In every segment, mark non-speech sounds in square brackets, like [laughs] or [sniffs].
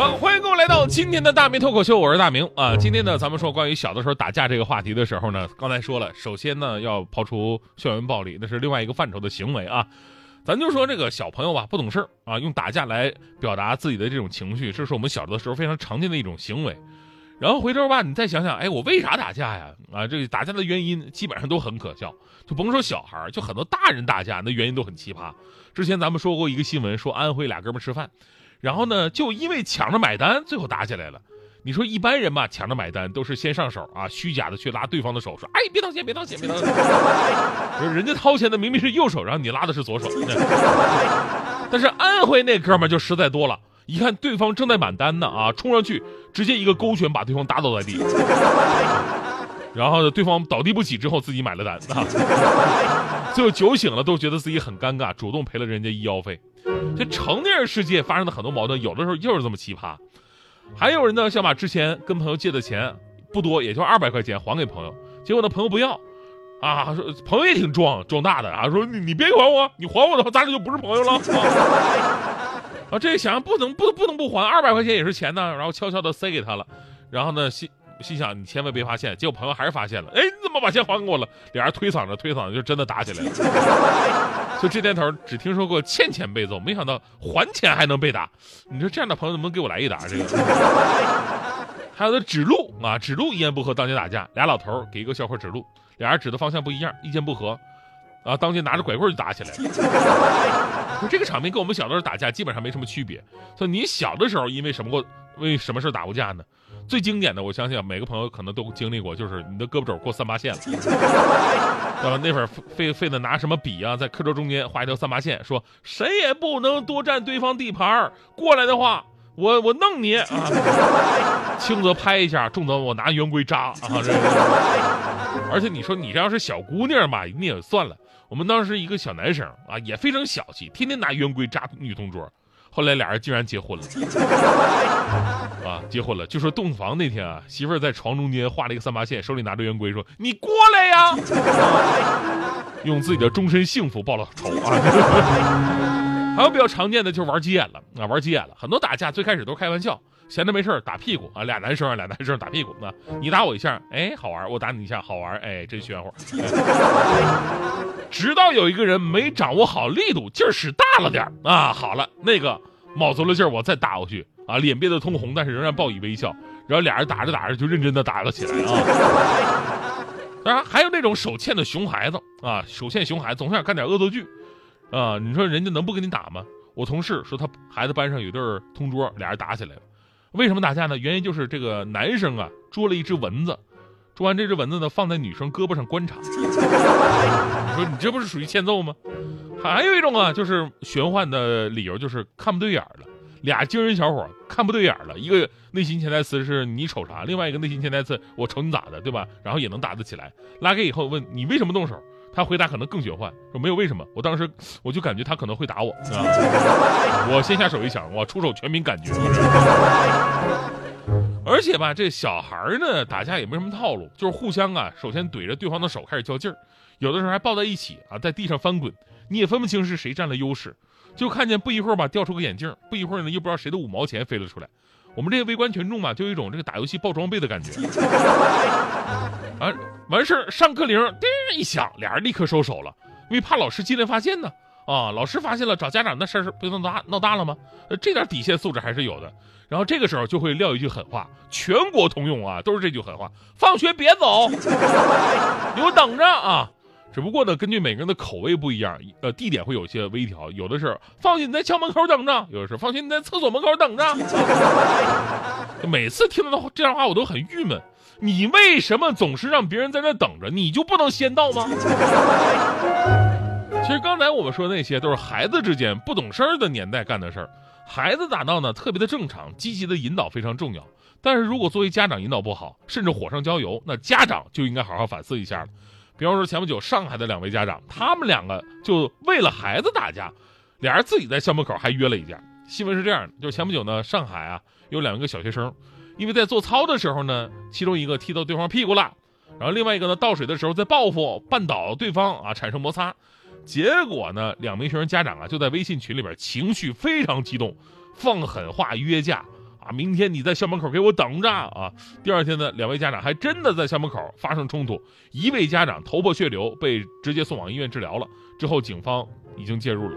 欢迎各位来到今天的大明脱口秀，我是大明啊。今天呢，咱们说关于小的时候打架这个话题的时候呢，刚才说了，首先呢要抛出校园暴力，那是另外一个范畴的行为啊。咱就说这个小朋友吧，不懂事儿啊，用打架来表达自己的这种情绪，这是我们小的时候非常常见的一种行为。然后回头吧，你再想想，哎，我为啥打架呀？啊，这打架的原因基本上都很可笑，就甭说小孩，就很多大人打架，那原因都很奇葩。之前咱们说过一个新闻，说安徽俩哥们吃饭。然后呢，就因为抢着买单，最后打起来了。你说一般人吧，抢着买单都是先上手啊，虚假的去拉对方的手，说：“哎，别掏钱，别掏钱，别掏钱。”人家掏钱的明明是右手，然后你拉的是左手。但是安徽那哥们就实在多了，一看对方正在买单呢，啊，冲上去直接一个勾拳把对方打倒在地。然后呢，对方倒地不起之后，自己买了单啊。最后酒醒了，都觉得自己很尴尬，主动赔了人家医药费。这成年人世界发生的很多矛盾，有的时候就是这么奇葩。还有人呢，想把之前跟朋友借的钱不多，也就二百块钱还给朋友，结果呢朋友不要，啊，说朋友也挺壮壮大的啊，说你你别还我，你还我的话，咱俩就不是朋友了。[laughs] 啊，这想不能不不能不还，二百块钱也是钱呢，然后悄悄的塞给他了，然后呢心心想你千万别发现，结果朋友还是发现了，哎，你怎么把钱还给我了？俩人推搡着推搡着就真的打起来了。就这年头只听说过欠钱被揍，没想到还钱还能被打。你说这样的朋友能不能给我来一打？这个还有的指路啊，指路一言不合当街打架，俩老头给一个小伙指路，俩人指的方向不一样，意见不合，啊，当街拿着拐棍就打起来了。这个场面跟我们小的时候打架基本上没什么区别。说你小的时候因为什么过，为什么事打过架呢？最经典的，我相信每个朋友可能都经历过，就是你的胳膊肘过三八线了，[laughs] 对吧？那会儿费费的拿什么笔啊，在课桌中间画一条三八线，说谁也不能多占对方地盘过来的话，我我弄你啊！[laughs] 轻则拍一下，重则我拿圆规扎啊！这，而且你说你这要是小姑娘吧，你也算了。我们当时一个小男生啊，也非常小气，天天拿圆规扎女同桌。后来俩人竟然结婚了，[laughs] 啊，结婚了！就说洞房那天啊，媳妇儿在床中间画了一个三八线，手里拿着圆规，说：“你过来呀！” [laughs] 用自己的终身幸福报了仇啊！[laughs] 还有比较常见的就是玩急眼了啊，玩急眼了，很多打架最开始都是开玩笑，闲着没事打屁股啊，俩男生俩男生打屁股啊，你打我一下，哎，好玩；我打你一下，好玩，哎，真炫乎。[laughs] 直到有一个人没掌握好力度，劲儿使大了点啊！好了，那个卯足了劲儿，我再打过去啊！脸憋得通红，但是仍然报以微笑。然后俩人打着打着就认真的打了起来啊！[laughs] 当然还有那种手欠的熊孩子啊，手欠熊孩子总想干点恶作剧啊！你说人家能不跟你打吗？我同事说他孩子班上有对同桌，俩人打起来了。为什么打架呢？原因就是这个男生啊捉了一只蚊子。捉完这只蚊子呢，放在女生胳膊上观察。[laughs] 你说你这不是属于欠揍吗？还有一种啊，就是玄幻的理由，就是看不对眼了。俩精神小伙看不对眼了，一个内心潜台词是你瞅啥，另外一个内心潜台词我瞅你咋的，对吧？然后也能打得起来。拉开以后问你为什么动手，他回答可能更玄幻，说没有为什么。我当时 [sniffs] 我就感觉他可能会打我，[laughs] 啊我先下手一想，我出手全凭感觉。[laughs] 而且吧，这小孩呢打架也没什么套路，就是互相啊，首先怼着对方的手开始较劲儿，有的时候还抱在一起啊，在地上翻滚，你也分不清是谁占了优势，就看见不一会儿吧掉出个眼镜，不一会儿呢又不知道谁的五毛钱飞了出来，我们这些围观群众嘛，就有一种这个打游戏爆装备的感觉。[laughs] 啊，完事儿上课铃叮一响，俩人立刻收手了，因为怕老师进来发现呢。啊，老师发现了找家长那事儿不就闹大闹大了吗？呃，这点底线素质还是有的。然后这个时候就会撂一句狠话，全国通用啊，都是这句狠话：放学别走，给我等着啊！只不过呢，根据每个人的口味不一样，呃，地点会有些微调。有的是放心你在校门口等着，有的是放心你在厕所门口等着。每次听到这样话，我都很郁闷。你为什么总是让别人在那等着，你就不能先到吗？其实刚才我们说的那些都是孩子之间不懂事儿的年代干的事儿，孩子打闹呢特别的正常，积极的引导非常重要。但是如果作为家长引导不好，甚至火上浇油，那家长就应该好好反思一下了。比方说前不久上海的两位家长，他们两个就为了孩子打架，俩人自己在校门口还约了一架。新闻是这样的，就是前不久呢，上海啊有两个小学生，因为在做操的时候呢，其中一个踢到对方屁股了，然后另外一个呢倒水的时候在报复绊倒对方啊，产生摩擦。结果呢，两名学生家长啊就在微信群里边情绪非常激动，放狠话约架啊，明天你在校门口给我等着啊。第二天呢，两位家长还真的在校门口发生冲突，一位家长头破血流，被直接送往医院治疗了。之后警方已经介入了。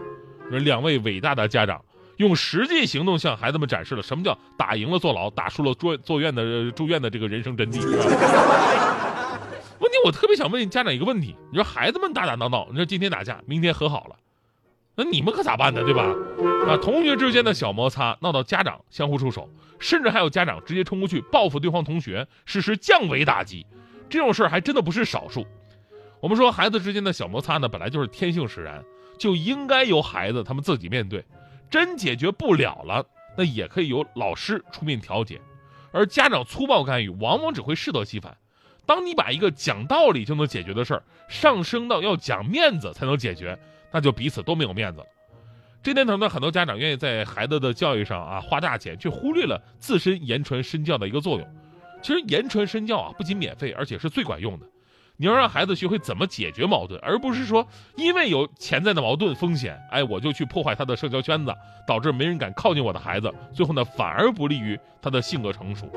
两位伟大的家长用实际行动向孩子们展示了什么叫打赢了坐牢，打输了住坐院的住院的这个人生真谛。[laughs] 问题我特别想问家长一个问题：你说孩子们打打闹闹，你说今天打架，明天和好了，那你们可咋办呢？对吧？啊，同学之间的小摩擦闹到家长相互出手，甚至还有家长直接冲过去报复对方同学，实施降维打击，这种事儿还真的不是少数。我们说孩子之间的小摩擦呢，本来就是天性使然，就应该由孩子他们自己面对。真解决不了了，那也可以由老师出面调解，而家长粗暴干预，往往只会适得其反。当你把一个讲道理就能解决的事儿上升到要讲面子才能解决，那就彼此都没有面子了。这年头呢，很多家长愿意在孩子的教育上啊花大钱，却忽略了自身言传身教的一个作用。其实言传身教啊，不仅免费，而且是最管用的。你要让孩子学会怎么解决矛盾，而不是说因为有潜在的矛盾风险，哎，我就去破坏他的社交圈子，导致没人敢靠近我的孩子，最后呢，反而不利于他的性格成熟。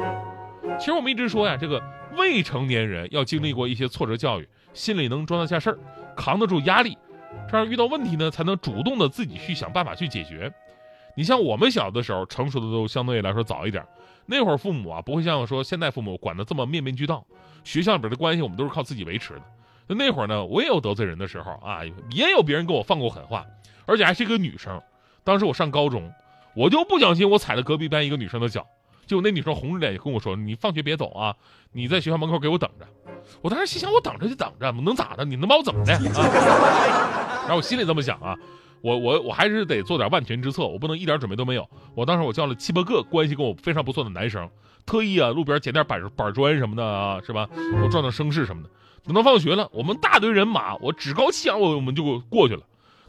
其实我们一直说呀，这个未成年人要经历过一些挫折教育，心里能装得下事儿，扛得住压力，这样遇到问题呢，才能主动的自己去想办法去解决。你像我们小的时候，成熟的都相对来说早一点，那会儿父母啊，不会像说现在父母管得这么面面俱到，学校里边的关系我们都是靠自己维持的。那那会儿呢，我也有得罪人的时候啊，也有别人给我放过狠话，而且还是一个女生。当时我上高中，我就不小心我踩了隔壁班一个女生的脚。就那女生红着脸跟我说：“你放学别走啊，你在学校门口给我等着。”我当时心想：“我等着就等着，能咋的？你能把我怎么的啊？”然后我心里这么想啊，我我我还是得做点万全之策，我不能一点准备都没有。我当时我叫了七八个关系跟我非常不错的男生，特意啊路边捡点板板砖什么的啊，是吧？我壮壮声势什么的。等到放学了，我们大堆人马，我趾高气扬，我我们就过去了。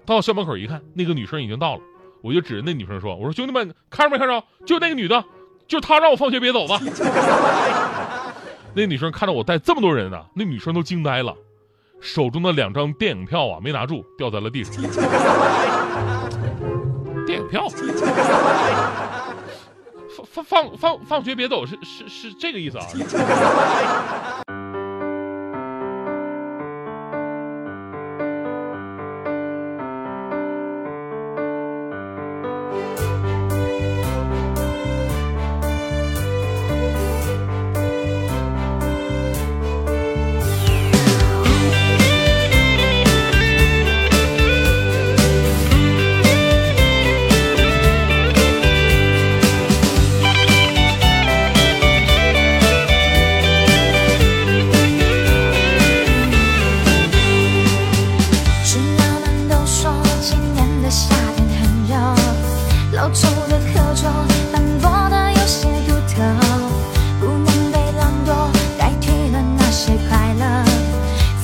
到校门口一看，那个女生已经到了，我就指着那女生说：“我说兄弟们，看着没看着？就那个女的。”就她让我放学别走吧。[laughs] 那女生看到我带这么多人呢，那女生都惊呆了，手中的两张电影票啊没拿住，掉在了地上。[laughs] 电影票？放放放放放学别走是是是这个意思啊？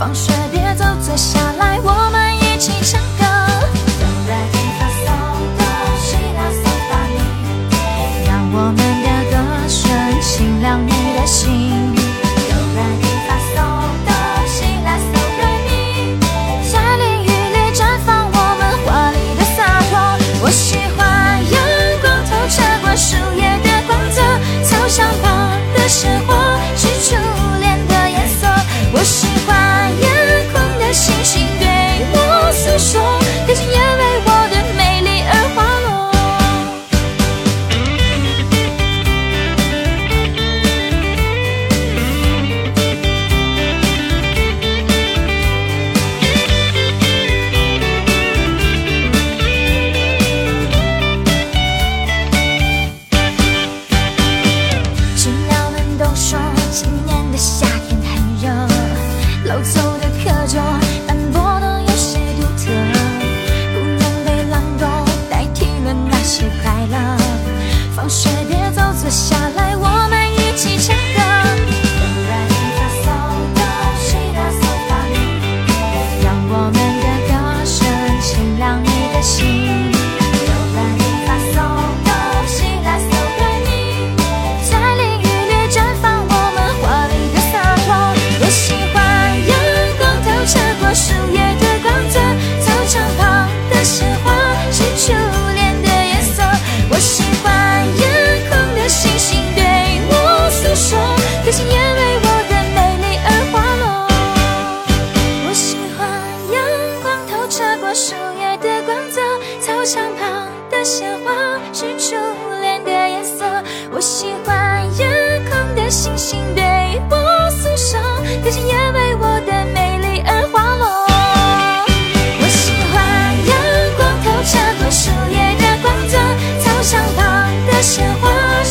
放学别走坐下来我鲜花